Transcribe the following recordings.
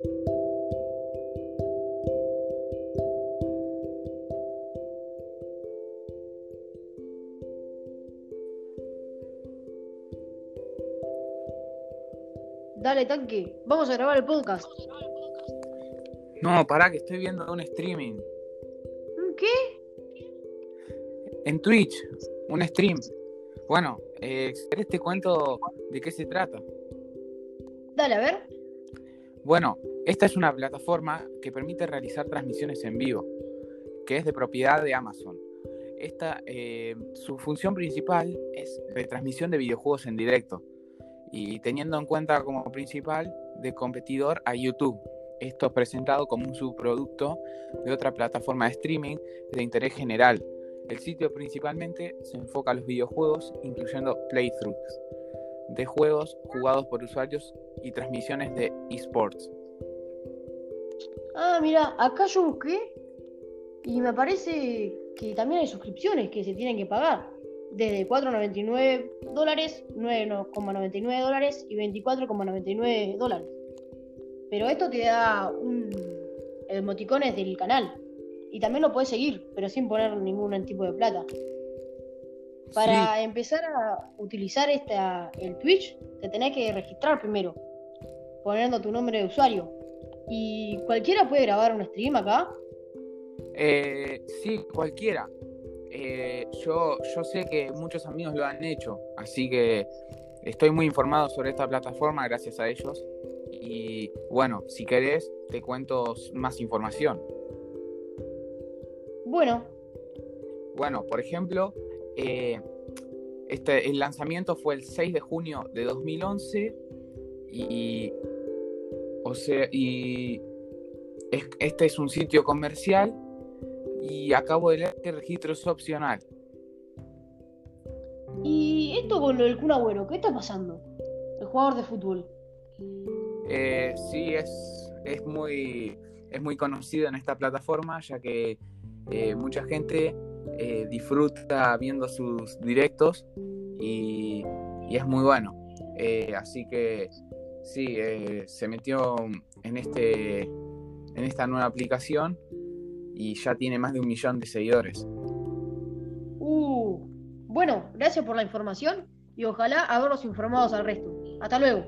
Dale, tanque, vamos a grabar el podcast. No, pará, que estoy viendo un streaming. ¿Qué? En Twitch, un stream. Bueno, eh, ¿querés te cuento de qué se trata? Dale, a ver. Bueno, esta es una plataforma que permite realizar transmisiones en vivo, que es de propiedad de Amazon. Esta, eh, su función principal es retransmisión de videojuegos en directo y teniendo en cuenta como principal de competidor a YouTube. Esto es presentado como un subproducto de otra plataforma de streaming de interés general. El sitio principalmente se enfoca a los videojuegos, incluyendo playthroughs de juegos jugados por usuarios y transmisiones de esports. Ah, mira, acá yo busqué y me parece que también hay suscripciones que se tienen que pagar desde 4,99 dólares, 9,99 dólares y 24,99 dólares. Pero esto te da un emoticones del canal. Y también lo puedes seguir, pero sin poner ningún tipo de plata. Para empezar a utilizar esta, el Twitch, te tenés que registrar primero, poniendo tu nombre de usuario. ¿Y cualquiera puede grabar un stream acá? Eh, sí, cualquiera. Eh, yo, yo sé que muchos amigos lo han hecho, así que estoy muy informado sobre esta plataforma gracias a ellos. Y bueno, si querés, te cuento más información. Bueno. Bueno, por ejemplo, eh, este, el lanzamiento fue el 6 de junio de 2011 y, o sea, y este es un sitio comercial y acabo de leer que el registro es opcional. ¿Y esto con lo del Kun Agüero? ¿Qué está pasando? El jugador de fútbol. Eh, sí, es, es, muy, es muy conocido en esta plataforma, ya que eh, mucha gente eh, disfruta viendo sus directos y, y es muy bueno. Eh, así que sí, se metió en, este, en esta nueva aplicación y ya tiene más de un millón de seguidores. Uh, bueno, gracias por la información y ojalá haberlos informados al resto. Hasta luego.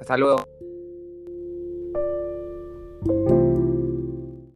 Hasta luego.